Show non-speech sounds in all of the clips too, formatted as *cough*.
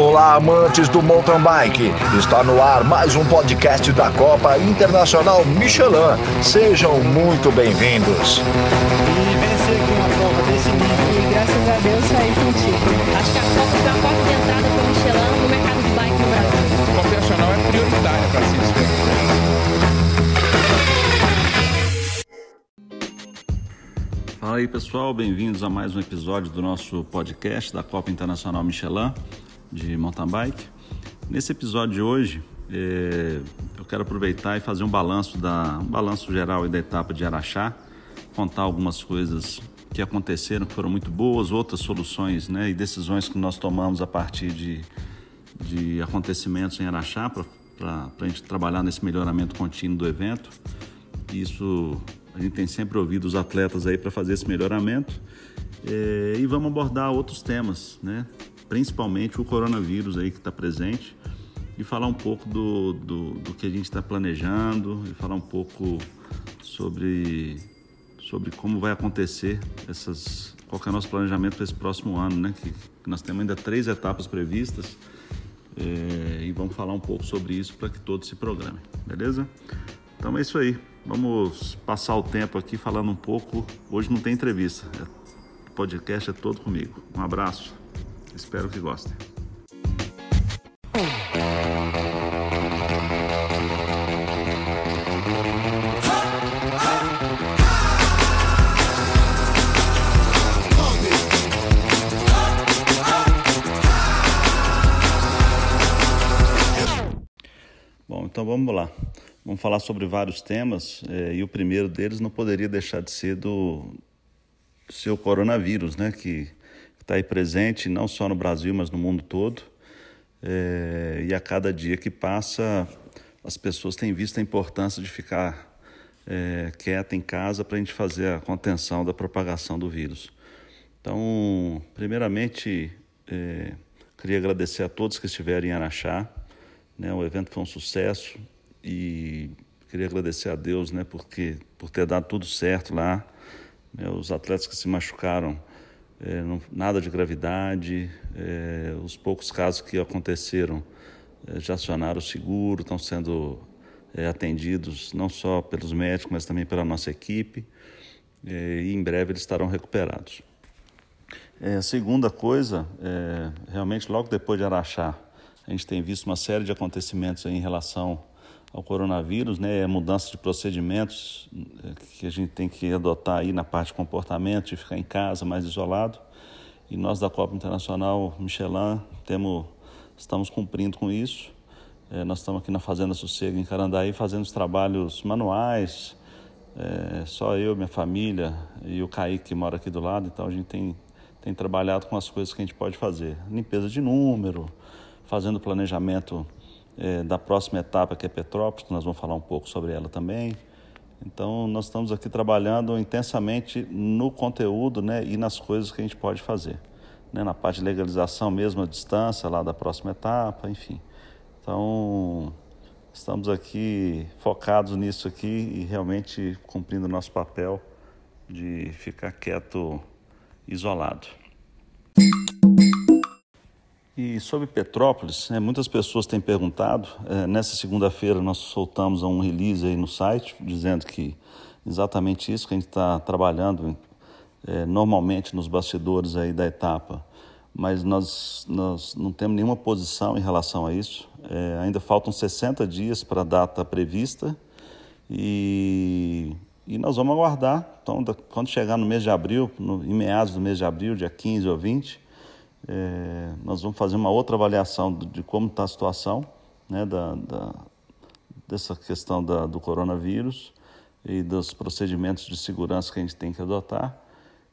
Olá, amantes do mountain bike. Está no ar mais um podcast da Copa Internacional Michelin. Sejam muito bem-vindos. Entrada Michelin no mercado de bike no Brasil. É para Fala aí pessoal, bem-vindos a mais um episódio do nosso podcast da Copa Internacional Michelin de mountain bike. Nesse episódio de hoje, é, eu quero aproveitar e fazer um balanço da um balanço geral da etapa de Araxá, contar algumas coisas que aconteceram que foram muito boas, outras soluções, né, e decisões que nós tomamos a partir de, de acontecimentos em Araxá para a gente trabalhar nesse melhoramento contínuo do evento. Isso a gente tem sempre ouvido os atletas aí para fazer esse melhoramento é, e vamos abordar outros temas, né? Principalmente o coronavírus aí que está presente e falar um pouco do, do, do que a gente está planejando e falar um pouco sobre, sobre como vai acontecer essas, qual é o nosso planejamento para esse próximo ano, né? Que, que nós temos ainda três etapas previstas é, e vamos falar um pouco sobre isso para que todos se programem, beleza? Então é isso aí. Vamos passar o tempo aqui falando um pouco. Hoje não tem entrevista. O podcast é todo comigo. Um abraço. Espero que gostem. Bom, então vamos lá. Vamos falar sobre vários temas eh, e o primeiro deles não poderia deixar de ser do seu coronavírus, né? Que está aí presente não só no Brasil, mas no mundo todo. É, e a cada dia que passa, as pessoas têm visto a importância de ficar é, quieta em casa para a gente fazer a contenção da propagação do vírus. Então, primeiramente, é, queria agradecer a todos que estiveram em Araxá. Né, o evento foi um sucesso e queria agradecer a Deus né, porque, por ter dado tudo certo lá. Né, os atletas que se machucaram é, não, nada de gravidade, é, os poucos casos que aconteceram é, já acionaram o seguro, estão sendo é, atendidos não só pelos médicos, mas também pela nossa equipe, é, e em breve eles estarão recuperados. É, a segunda coisa, realmente logo depois de Araxá, a gente tem visto uma série de acontecimentos em relação ao coronavírus, né, a mudança de procedimentos é, que a gente tem que adotar aí na parte de comportamento, de ficar em casa mais isolado. E nós da Copa Internacional Michelin temos, estamos cumprindo com isso. É, nós estamos aqui na Fazenda Sossego, em Carandaí, fazendo os trabalhos manuais. É, só eu, minha família e o Kaique, que mora aqui do lado. Então a gente tem, tem trabalhado com as coisas que a gente pode fazer. Limpeza de número, fazendo planejamento é, da próxima etapa, que é Petrópolis, que nós vamos falar um pouco sobre ela também. Então, nós estamos aqui trabalhando intensamente no conteúdo né, e nas coisas que a gente pode fazer. Né, na parte de legalização mesmo, a distância lá da próxima etapa, enfim. Então, estamos aqui focados nisso aqui e realmente cumprindo o nosso papel de ficar quieto, isolado. E sobre Petrópolis, né, muitas pessoas têm perguntado. É, nessa segunda-feira nós soltamos um release aí no site dizendo que exatamente isso que a gente está trabalhando é, normalmente nos bastidores aí da etapa, mas nós, nós não temos nenhuma posição em relação a isso. É, ainda faltam 60 dias para a data prevista e, e nós vamos aguardar. Então, quando chegar no mês de abril, no, em meados do mês de abril, dia 15 ou 20, é, nós vamos fazer uma outra avaliação de como está a situação né, da, da, dessa questão da, do coronavírus e dos procedimentos de segurança que a gente tem que adotar.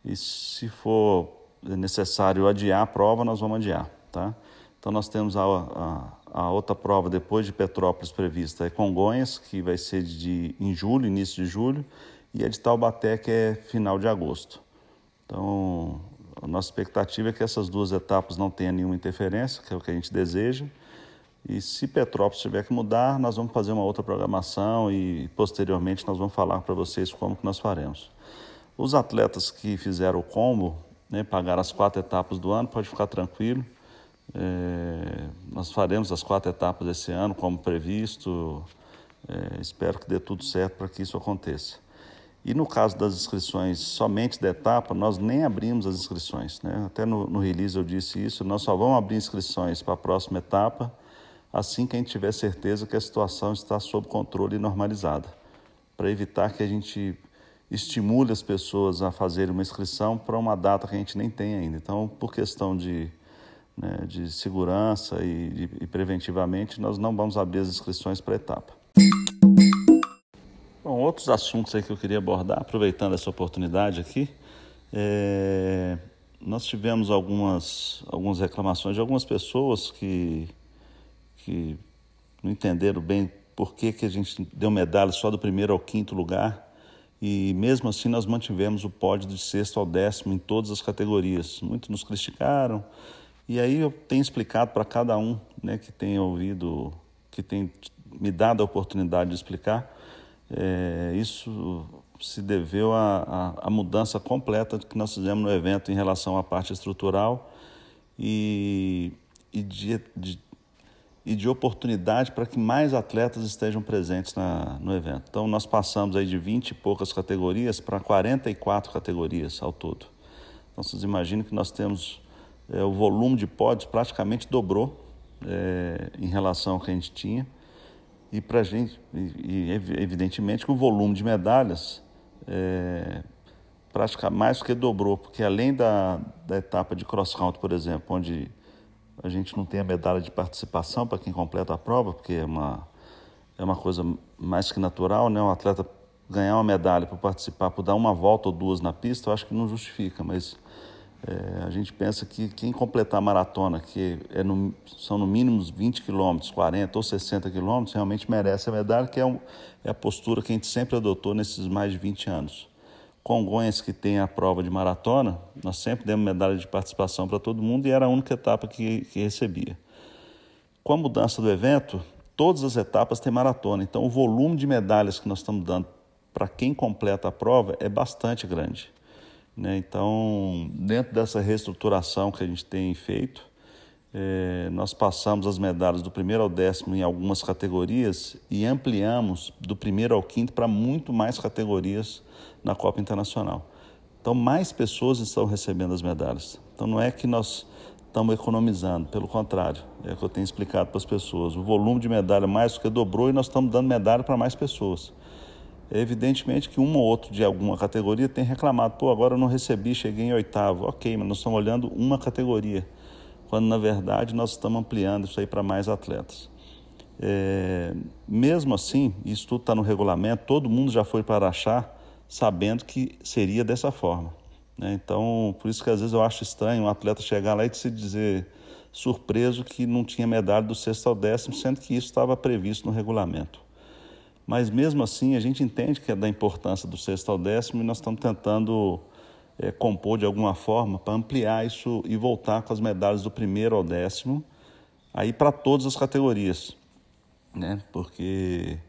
E se for necessário adiar a prova, nós vamos adiar. Tá? Então, nós temos a, a, a outra prova depois de Petrópolis prevista, é Congonhas, que vai ser de, em julho, início de julho, e a de Taubaté, que é final de agosto. Então, a nossa expectativa é que essas duas etapas não tenham nenhuma interferência, que é o que a gente deseja. E se Petrópolis tiver que mudar, nós vamos fazer uma outra programação e posteriormente nós vamos falar para vocês como que nós faremos. Os atletas que fizeram o combo, né, pagaram as quatro etapas do ano, pode ficar tranquilo. É, nós faremos as quatro etapas esse ano, como previsto. É, espero que dê tudo certo para que isso aconteça. E no caso das inscrições somente da etapa, nós nem abrimos as inscrições. Né? Até no, no release eu disse isso, nós só vamos abrir inscrições para a próxima etapa assim que a gente tiver certeza que a situação está sob controle e normalizada, para evitar que a gente estimule as pessoas a fazerem uma inscrição para uma data que a gente nem tem ainda. Então, por questão de, né, de segurança e, e preventivamente, nós não vamos abrir as inscrições para a etapa. Bom, outros assuntos aí que eu queria abordar, aproveitando essa oportunidade aqui, é... nós tivemos algumas, algumas reclamações de algumas pessoas que, que não entenderam bem por que, que a gente deu medalha só do primeiro ao quinto lugar e mesmo assim nós mantivemos o pódio de sexto ao décimo em todas as categorias. Muitos nos criticaram e aí eu tenho explicado para cada um né, que tem ouvido, que tem me dado a oportunidade de explicar, é, isso se deveu à, mudança completa que nós fizemos no evento em relação à parte estrutural e, e de, de e de oportunidade para que mais atletas estejam presentes na, no evento. Então, nós passamos aí de 20 e poucas categorias para 44 categorias ao todo. Então, vocês imaginam que nós temos é, o volume de pódios praticamente dobrou é, em relação ao que a gente tinha. E para gente, e, e, evidentemente que o volume de medalhas é, praticamente mais que dobrou, porque além da, da etapa de cross country, por exemplo, onde a gente não tem a medalha de participação para quem completa a prova, porque é uma, é uma coisa mais que natural, né? Um atleta ganhar uma medalha por participar, por dar uma volta ou duas na pista, eu acho que não justifica, mas é, a gente pensa que quem completar a maratona, que é no, são no mínimo 20 quilômetros, 40 ou 60 quilômetros, realmente merece a medalha, que é, um, é a postura que a gente sempre adotou nesses mais de 20 anos. Congonhas, que tem a prova de maratona, nós sempre demos medalha de participação para todo mundo e era a única etapa que, que recebia. Com a mudança do evento, todas as etapas têm maratona, então o volume de medalhas que nós estamos dando para quem completa a prova é bastante grande. Né? Então, dentro dessa reestruturação que a gente tem feito, é, nós passamos as medalhas do primeiro ao décimo em algumas categorias e ampliamos do primeiro ao quinto para muito mais categorias na Copa Internacional. Então, mais pessoas estão recebendo as medalhas. Então, não é que nós estamos economizando, pelo contrário, é o que eu tenho explicado para as pessoas. O volume de medalha mais do que dobrou e nós estamos dando medalha para mais pessoas. Evidentemente que um ou outro de alguma categoria tem reclamado, pô, agora eu não recebi, cheguei em oitavo. Ok, mas nós estamos olhando uma categoria, quando na verdade nós estamos ampliando isso aí para mais atletas. É, mesmo assim, isso tudo está no regulamento, todo mundo já foi para achar sabendo que seria dessa forma. Né? Então, por isso que às vezes eu acho estranho um atleta chegar lá e se dizer surpreso que não tinha medalha do sexto ao décimo, sendo que isso estava previsto no regulamento. Mas mesmo assim, a gente entende que é da importância do sexto ao décimo e nós estamos tentando é, compor de alguma forma para ampliar isso e voltar com as medalhas do primeiro ao décimo, aí para todas as categorias, né? Porque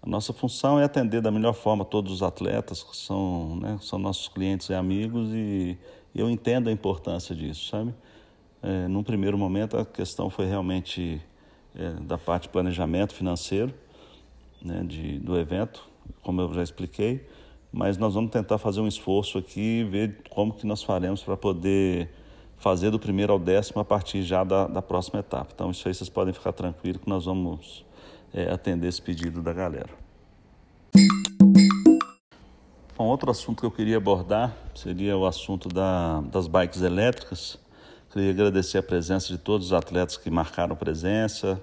a nossa função é atender da melhor forma todos os atletas, que são, né, são nossos clientes e amigos, e eu entendo a importância disso, sabe? É, num primeiro momento, a questão foi realmente é, da parte de planejamento financeiro né, de, do evento, como eu já expliquei, mas nós vamos tentar fazer um esforço aqui e ver como que nós faremos para poder fazer do primeiro ao décimo a partir já da, da próxima etapa. Então, isso aí vocês podem ficar tranquilos que nós vamos é, atender esse pedido da galera. Um outro assunto que eu queria abordar seria o assunto da, das bikes elétricas. Queria agradecer a presença de todos os atletas que marcaram presença,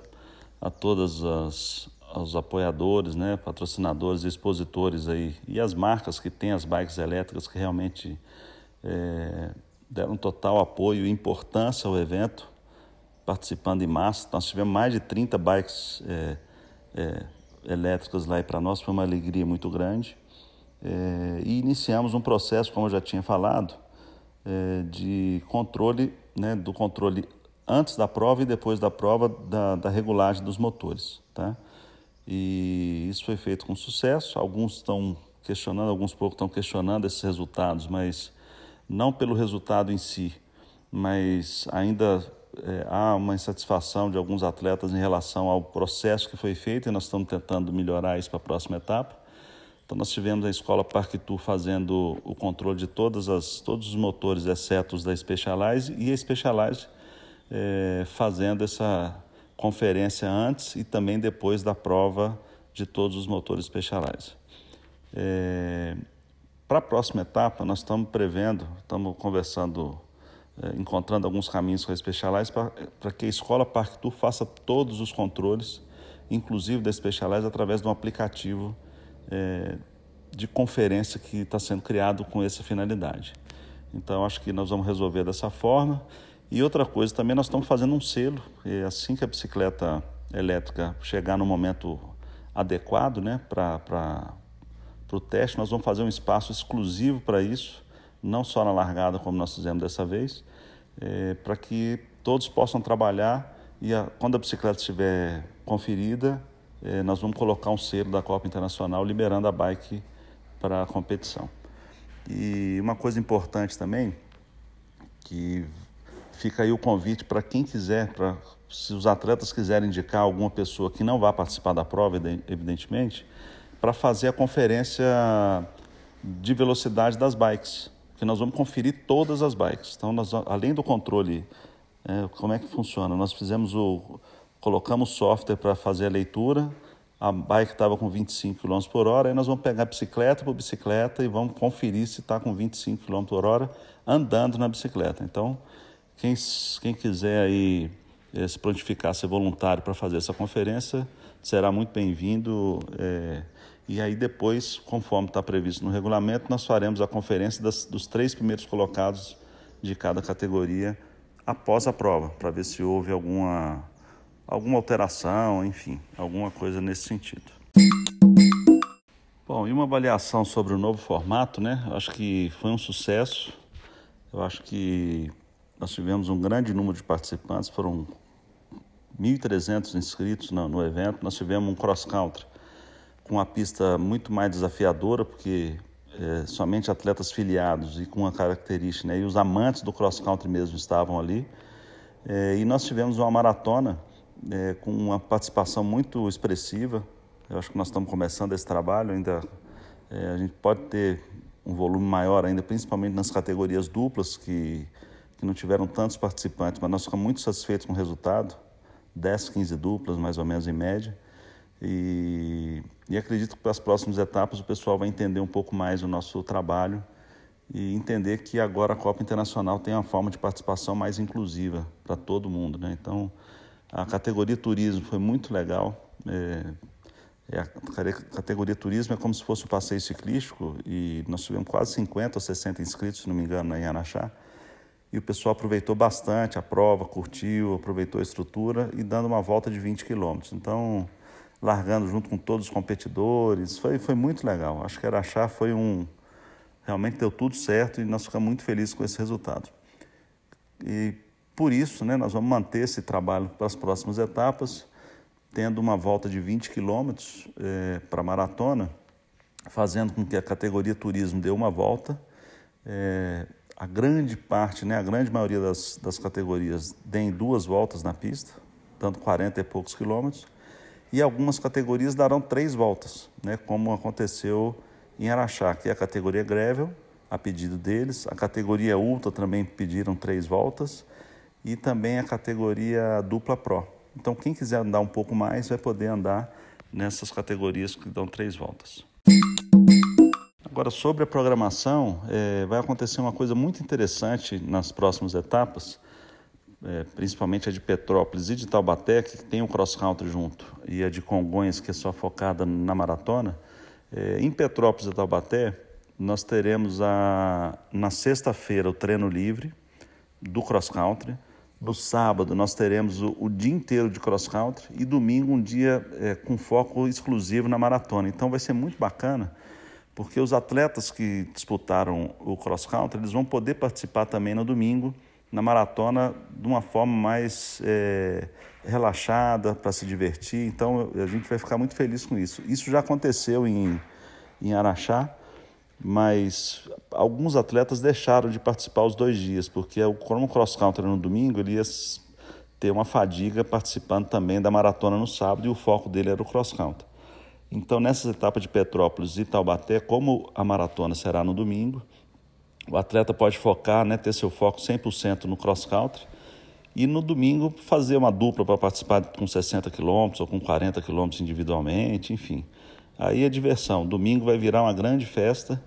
a todos as, os apoiadores, né, patrocinadores expositores aí, e as marcas que têm as bikes elétricas que realmente é, deram total apoio e importância ao evento, participando em massa. Nós tivemos mais de 30 bikes é, é, elétricas lá e para nós foi uma alegria muito grande. É, e iniciamos um processo, como eu já tinha falado, é, de controle, né, do controle antes da prova e depois da prova da, da regulagem dos motores. Tá? E isso foi feito com sucesso. Alguns estão questionando, alguns poucos estão questionando esses resultados, mas não pelo resultado em si, mas ainda é, há uma insatisfação de alguns atletas em relação ao processo que foi feito e nós estamos tentando melhorar isso para a próxima etapa. Então nós tivemos a escola Parque Tour fazendo o controle de todas as, todos os motores, exceto os da Specialized, e a Specialized é, fazendo essa conferência antes e também depois da prova de todos os motores Specialized. É, para a próxima etapa, nós estamos prevendo, estamos conversando, é, encontrando alguns caminhos com a Specialized para que a escola Parque Tour faça todos os controles, inclusive da Specialized, através de um aplicativo é, de conferência que está sendo criado com essa finalidade. Então, acho que nós vamos resolver dessa forma. E outra coisa, também nós estamos fazendo um selo, assim que a bicicleta elétrica chegar no momento adequado né, para o teste, nós vamos fazer um espaço exclusivo para isso, não só na largada, como nós fizemos dessa vez, é, para que todos possam trabalhar e a, quando a bicicleta estiver conferida, é, nós vamos colocar um selo da Copa Internacional liberando a bike para a competição. E uma coisa importante também, que fica aí o convite para quem quiser, para se os atletas quiserem indicar alguma pessoa que não vá participar da prova, evidentemente, para fazer a conferência de velocidade das bikes, que nós vamos conferir todas as bikes. Então, nós, além do controle, é, como é que funciona? Nós fizemos o colocamos software para fazer a leitura, a bike estava com 25 km por hora, aí nós vamos pegar bicicleta por bicicleta e vamos conferir se está com 25 km por hora andando na bicicleta. Então, quem, quem quiser aí eh, se prontificar, ser voluntário para fazer essa conferência, será muito bem-vindo. É, e aí depois, conforme está previsto no regulamento, nós faremos a conferência das, dos três primeiros colocados de cada categoria após a prova, para ver se houve alguma alguma alteração, enfim, alguma coisa nesse sentido. Bom, e uma avaliação sobre o novo formato, né? Acho que foi um sucesso. Eu acho que nós tivemos um grande número de participantes, foram 1.300 inscritos no, no, evento. Nós tivemos um cross-country com uma pista muito mais desafiadora, porque é, somente atletas filiados e com uma característica, né? e os amantes do cross-country mesmo estavam ali. É, e nós tivemos uma maratona é, com uma participação muito expressiva. Eu acho que nós estamos começando esse trabalho, ainda é, a gente pode ter um volume maior ainda, principalmente nas categorias duplas, que, que não tiveram tantos participantes, mas nós ficamos muito satisfeitos com o resultado, 10, 15 duplas, mais ou menos em média. E, e acredito que para as próximas etapas o pessoal vai entender um pouco mais o nosso trabalho e entender que agora a Copa Internacional tem uma forma de participação mais inclusiva para todo mundo. Né? Então, a categoria turismo foi muito legal. É, é a categoria turismo é como se fosse o passeio ciclístico e nós tivemos quase 50 ou 60 inscritos, se não me engano, em Araxá. E o pessoal aproveitou bastante a prova, curtiu, aproveitou a estrutura e dando uma volta de 20 quilômetros. Então, largando junto com todos os competidores, foi, foi muito legal. Acho que Araxá foi um. Realmente deu tudo certo e nós ficamos muito felizes com esse resultado. E por isso, né, nós vamos manter esse trabalho para as próximas etapas, tendo uma volta de 20 quilômetros é, para a maratona, fazendo com que a categoria turismo dê uma volta. É, a grande parte, né, a grande maioria das, das categorias deem duas voltas na pista, dando 40 e poucos quilômetros, e algumas categorias darão três voltas, né, como aconteceu em Araxá, que é a categoria Gravel, a pedido deles, a categoria Ultra também pediram três voltas, e também a categoria dupla Pro. Então, quem quiser andar um pouco mais vai poder andar nessas categorias que dão três voltas. Agora, sobre a programação, é, vai acontecer uma coisa muito interessante nas próximas etapas, é, principalmente a de Petrópolis e de Taubaté, que tem o cross-country junto, e a de Congonhas, que é só focada na maratona. É, em Petrópolis e Taubaté, nós teremos a, na sexta-feira o treino livre do cross-country, no sábado nós teremos o, o dia inteiro de cross country e domingo um dia é, com foco exclusivo na maratona. Então vai ser muito bacana, porque os atletas que disputaram o cross country eles vão poder participar também no domingo na maratona de uma forma mais é, relaxada para se divertir. Então a gente vai ficar muito feliz com isso. Isso já aconteceu em, em Araxá mas alguns atletas deixaram de participar os dois dias, porque como o cross country no domingo, ele ia ter uma fadiga participando também da maratona no sábado e o foco dele era o cross country. Então, nessas etapas de Petrópolis e Taubaté, como a maratona será no domingo, o atleta pode focar, né, ter seu foco 100% no cross country e no domingo fazer uma dupla para participar com 60 quilômetros ou com 40 quilômetros individualmente, enfim. Aí é diversão. Domingo vai virar uma grande festa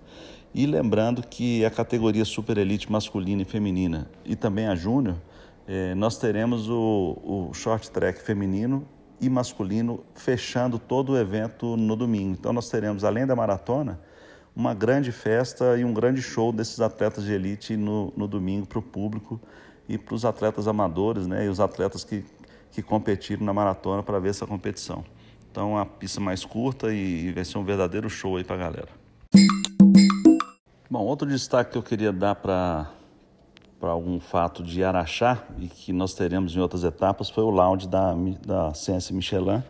e lembrando que a categoria Super Elite masculina e feminina e também a Júnior, eh, nós teremos o, o short track feminino e masculino fechando todo o evento no domingo. Então nós teremos, além da maratona, uma grande festa e um grande show desses atletas de elite no, no domingo para o público e para os atletas amadores né, e os atletas que, que competiram na maratona para ver essa competição. Então, a pista mais curta e vai ser um verdadeiro show aí para a galera. Bom, outro destaque que eu queria dar para para algum fato de Araxá e que nós teremos em outras etapas foi o lounge da, da Ciência Michelin,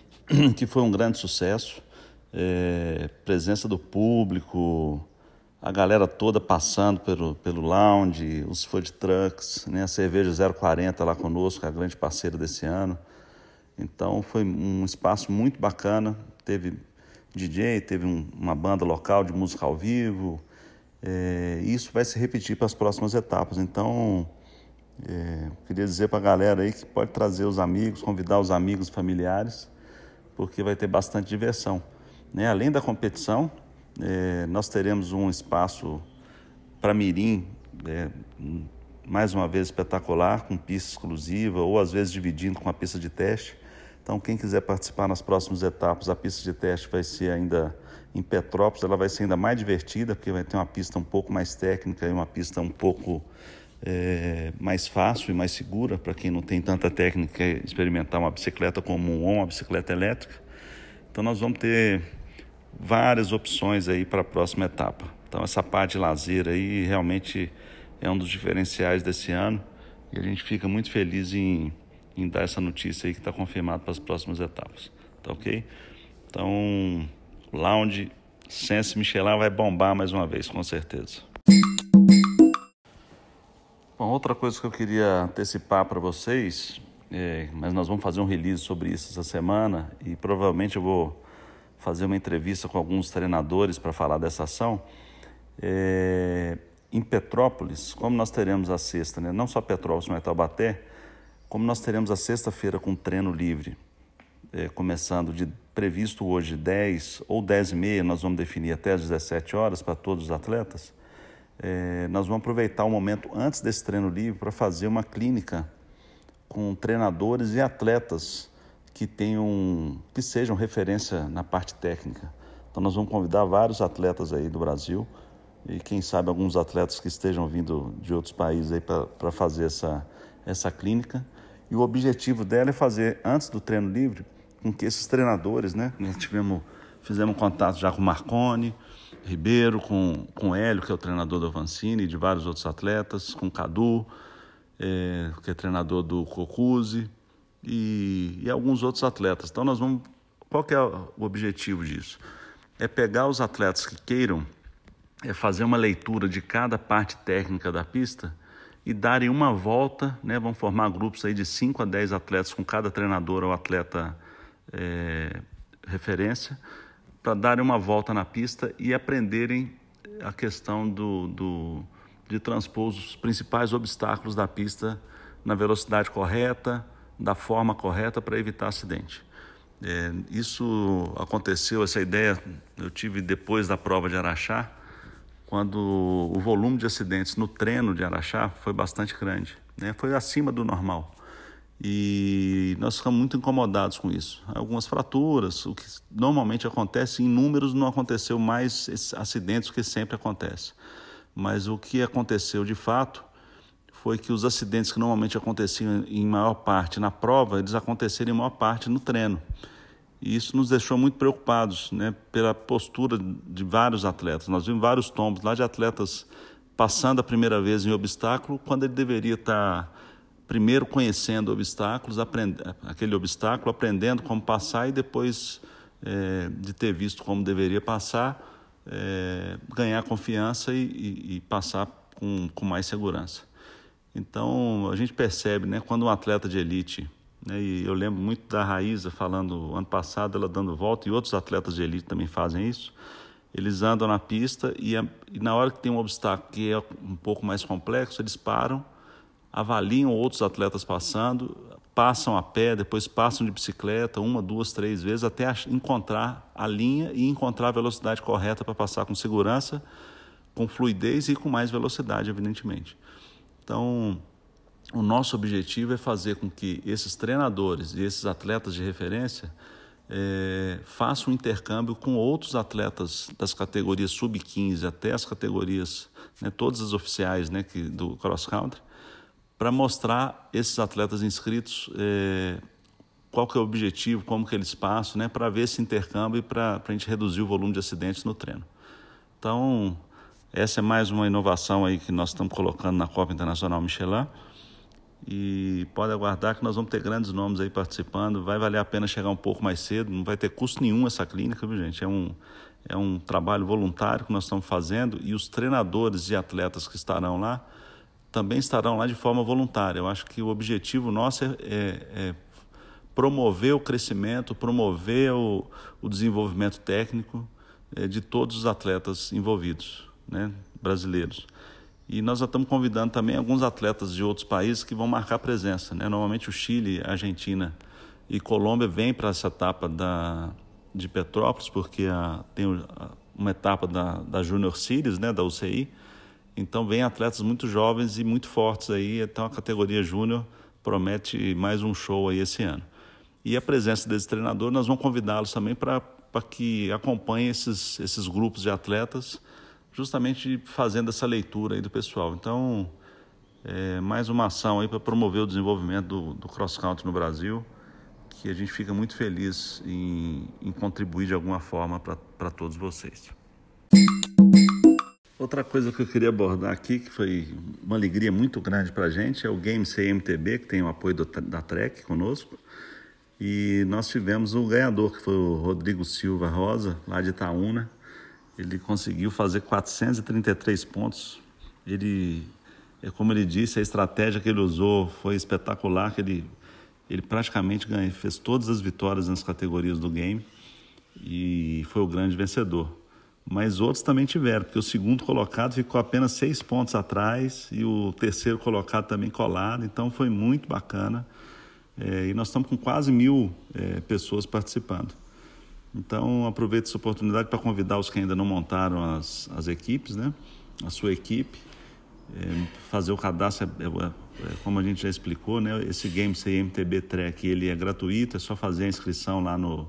*clears throat* que foi um grande sucesso. É, presença do público, a galera toda passando pelo, pelo lounge, os food trucks, né? a cerveja 040 lá conosco, a grande parceira desse ano. Então foi um espaço muito bacana, teve DJ, teve um, uma banda local de música ao vivo, é, isso vai se repetir para as próximas etapas. Então, é, queria dizer para a galera aí que pode trazer os amigos, convidar os amigos, familiares, porque vai ter bastante diversão. Né? Além da competição, é, nós teremos um espaço para mirim, é, mais uma vez espetacular, com pista exclusiva, ou às vezes dividindo com a pista de teste. Então, quem quiser participar nas próximas etapas, a pista de teste vai ser ainda em Petrópolis, ela vai ser ainda mais divertida, porque vai ter uma pista um pouco mais técnica e uma pista um pouco é, mais fácil e mais segura para quem não tem tanta técnica experimentar uma bicicleta comum ou uma bicicleta elétrica. Então, nós vamos ter várias opções aí para a próxima etapa. Então, essa parte de lazer aí realmente é um dos diferenciais desse ano e a gente fica muito feliz em em dar essa notícia aí que está confirmado para as próximas etapas. Tá ok? Então, Lounge Sense Michelin vai bombar mais uma vez, com certeza. Bom, outra coisa que eu queria antecipar para vocês, é, mas nós vamos fazer um release sobre isso essa semana e provavelmente eu vou fazer uma entrevista com alguns treinadores para falar dessa ação. É, em Petrópolis, como nós teremos a sexta, né? não só Petrópolis, mas Taubaté, como nós teremos a sexta-feira com treino livre, é, começando de previsto hoje 10 ou 10 e meia, nós vamos definir até às 17 horas para todos os atletas, é, nós vamos aproveitar o momento antes desse treino livre para fazer uma clínica com treinadores e atletas que tenham, que sejam referência na parte técnica. Então nós vamos convidar vários atletas aí do Brasil e quem sabe alguns atletas que estejam vindo de outros países aí para fazer essa, essa clínica e o objetivo dela é fazer, antes do treino livre, com que esses treinadores, né? Nós tivemos, fizemos contato já com Marconi, Ribeiro, com, com Hélio, que é o treinador do Avancini, e de vários outros atletas, com Cadu, é, que é treinador do Cocuzzi, e, e alguns outros atletas. Então nós vamos. Qual que é o objetivo disso? É pegar os atletas que queiram é fazer uma leitura de cada parte técnica da pista e darem uma volta, né? Vão formar grupos aí de 5 a 10 atletas com cada treinador ou atleta é, referência, para darem uma volta na pista e aprenderem a questão do, do, de transpor os principais obstáculos da pista na velocidade correta, da forma correta para evitar acidente. É, isso aconteceu, essa ideia eu tive depois da prova de Araxá, quando o volume de acidentes no treino de Araxá foi bastante grande, né? foi acima do normal. E nós ficamos muito incomodados com isso. Algumas fraturas, o que normalmente acontece em números, não aconteceu mais acidentes, que sempre acontece. Mas o que aconteceu de fato foi que os acidentes que normalmente aconteciam em maior parte na prova, eles aconteceram em maior parte no treino. E isso nos deixou muito preocupados né, pela postura de vários atletas. Nós vimos vários tombos lá de atletas passando a primeira vez em obstáculo, quando ele deveria estar primeiro conhecendo obstáculos, aquele obstáculo, aprendendo como passar e depois é, de ter visto como deveria passar, é, ganhar confiança e, e, e passar com, com mais segurança. Então a gente percebe, né, quando um atleta de elite, né, e eu lembro muito da Raíza falando ano passado, ela dando volta, e outros atletas de elite também fazem isso. Eles andam na pista e, e na hora que tem um obstáculo que é um pouco mais complexo, eles param, avaliam outros atletas passando, passam a pé, depois passam de bicicleta, uma, duas, três vezes, até encontrar a linha e encontrar a velocidade correta para passar com segurança, com fluidez e com mais velocidade, evidentemente. Então, o nosso objetivo é fazer com que esses treinadores e esses atletas de referência é, façam um intercâmbio com outros atletas das categorias sub-15 até as categorias, né, todas as oficiais né, que, do cross-country, para mostrar esses atletas inscritos é, qual que é o objetivo, como que eles passam, né, para ver esse intercâmbio e para a gente reduzir o volume de acidentes no treino. Então, essa é mais uma inovação aí que nós estamos colocando na Copa Internacional Michelin. E pode aguardar que nós vamos ter grandes nomes aí participando. Vai valer a pena chegar um pouco mais cedo, não vai ter custo nenhum essa clínica, viu, gente? É um, é um trabalho voluntário que nós estamos fazendo e os treinadores e atletas que estarão lá também estarão lá de forma voluntária. Eu acho que o objetivo nosso é, é, é promover o crescimento, promover o, o desenvolvimento técnico é, de todos os atletas envolvidos, né, brasileiros. E nós já estamos convidando também alguns atletas de outros países que vão marcar presença. Né? Normalmente o Chile, Argentina e Colômbia vêm para essa etapa da, de Petrópolis, porque a, tem uma etapa da, da Junior Series, né, da UCI, então vem atletas muito jovens e muito fortes aí, então a categoria júnior promete mais um show aí esse ano. E a presença desse treinador, nós vamos convidá-los também para que acompanhem esses, esses grupos de atletas, justamente fazendo essa leitura aí do pessoal. Então, é mais uma ação aí para promover o desenvolvimento do, do cross-country no Brasil, que a gente fica muito feliz em, em contribuir de alguma forma para todos vocês. Outra coisa que eu queria abordar aqui, que foi uma alegria muito grande para a gente, é o Game CMTB, que tem o apoio do, da Trek conosco. E nós tivemos o ganhador, que foi o Rodrigo Silva Rosa, lá de Itaúna. Ele conseguiu fazer 433 pontos. Ele, é como ele disse, a estratégia que ele usou foi espetacular, que ele, ele praticamente ganhou, fez todas as vitórias nas categorias do game e foi o grande vencedor mas outros também tiveram, porque o segundo colocado ficou apenas seis pontos atrás e o terceiro colocado também colado, então foi muito bacana. É, e nós estamos com quase mil é, pessoas participando. Então, aproveito essa oportunidade para convidar os que ainda não montaram as, as equipes, né? a sua equipe, é, fazer o cadastro, é, é, é, como a gente já explicou, né? esse Game CMTB Track ele é gratuito, é só fazer a inscrição lá no,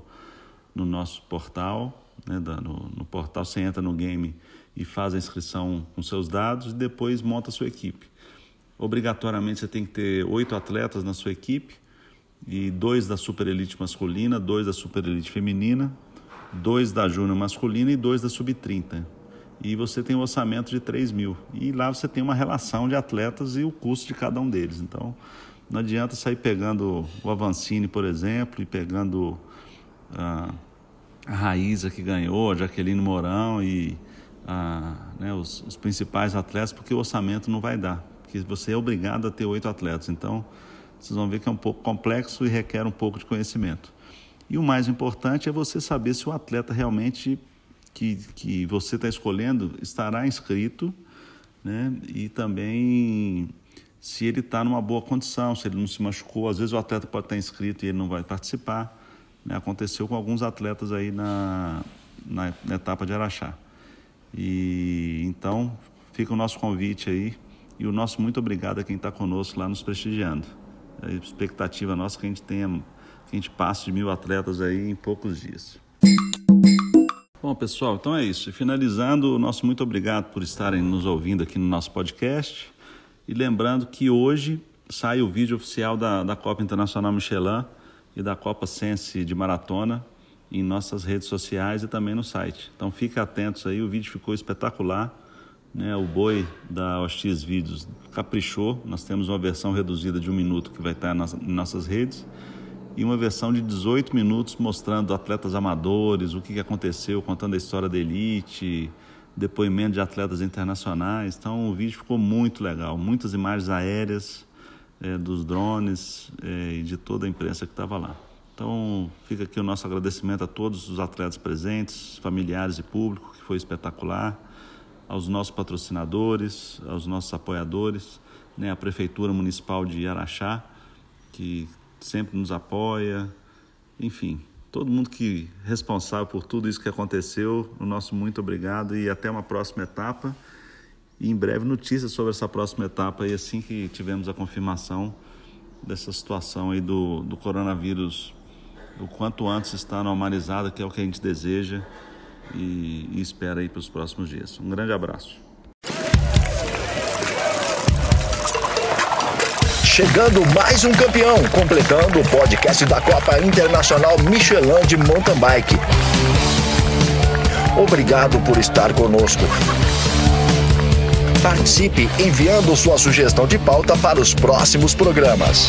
no nosso portal né, no, no, portal, você entra no game e faz a inscrição com seus dados e depois monta a sua equipe. Obrigatoriamente você tem que ter oito atletas na sua equipe, e dois da Super Elite masculina, dois da Super Elite feminina, dois da Júnior masculina e dois da Sub-30. E você tem um orçamento de 3 mil. E lá você tem uma relação de atletas e o custo de cada um deles. Então, não adianta sair pegando o Avancini, por exemplo, e pegando ah, a Raíza que ganhou, a Jaqueline Mourão e a, né, os, os, principais atletas, porque o orçamento não vai dar, porque você é obrigado a ter oito atletas. Então, vocês vão ver que é um pouco complexo e requer um pouco de conhecimento. E o mais importante é você saber se o atleta realmente que, que você está escolhendo estará inscrito, né? E também se ele está numa boa condição, se ele não se machucou. Às vezes o atleta pode estar inscrito e ele não vai participar. Né? Aconteceu com alguns atletas aí na, na, na etapa de Araxá. E então fica o nosso convite aí e o nosso muito obrigado a quem está conosco lá nos prestigiando. A expectativa nossa é que a gente tenha, que a gente passe de mil atletas aí em poucos dias. Bom, pessoal, então é isso. Finalizando, o nosso muito obrigado por estarem nos ouvindo aqui no nosso podcast. E lembrando que hoje sai o vídeo oficial da, da Copa Internacional Michelin e da Copa Sense de Maratona em nossas redes sociais e também no site. Então fiquem atentos aí, o vídeo ficou espetacular. Né? O boi da OX Vídeos caprichou. Nós temos uma versão reduzida de um minuto que vai estar nas nossas redes e uma versão de 18 minutos mostrando atletas amadores, o que aconteceu, contando a história da elite, depoimento de atletas internacionais. Então o vídeo ficou muito legal, muitas imagens aéreas é, dos drones é, e de toda a imprensa que estava lá. Então fica aqui o nosso agradecimento a todos os atletas presentes, familiares e público, que foi espetacular, aos nossos patrocinadores, aos nossos apoiadores, né, a Prefeitura Municipal de Araxá, que sempre nos apoia, enfim, todo mundo que responsável por tudo isso que aconteceu, o nosso muito obrigado e até uma próxima etapa. E em breve notícias sobre essa próxima etapa e assim que tivermos a confirmação dessa situação aí do, do coronavírus o quanto antes está normalizada, que é o que a gente deseja e, e espera aí para os próximos dias. Um grande abraço. Chegando mais um campeão, completando o podcast da Copa Internacional Michelin de Mountain Bike. Obrigado por estar conosco. Participe enviando sua sugestão de pauta para os próximos programas.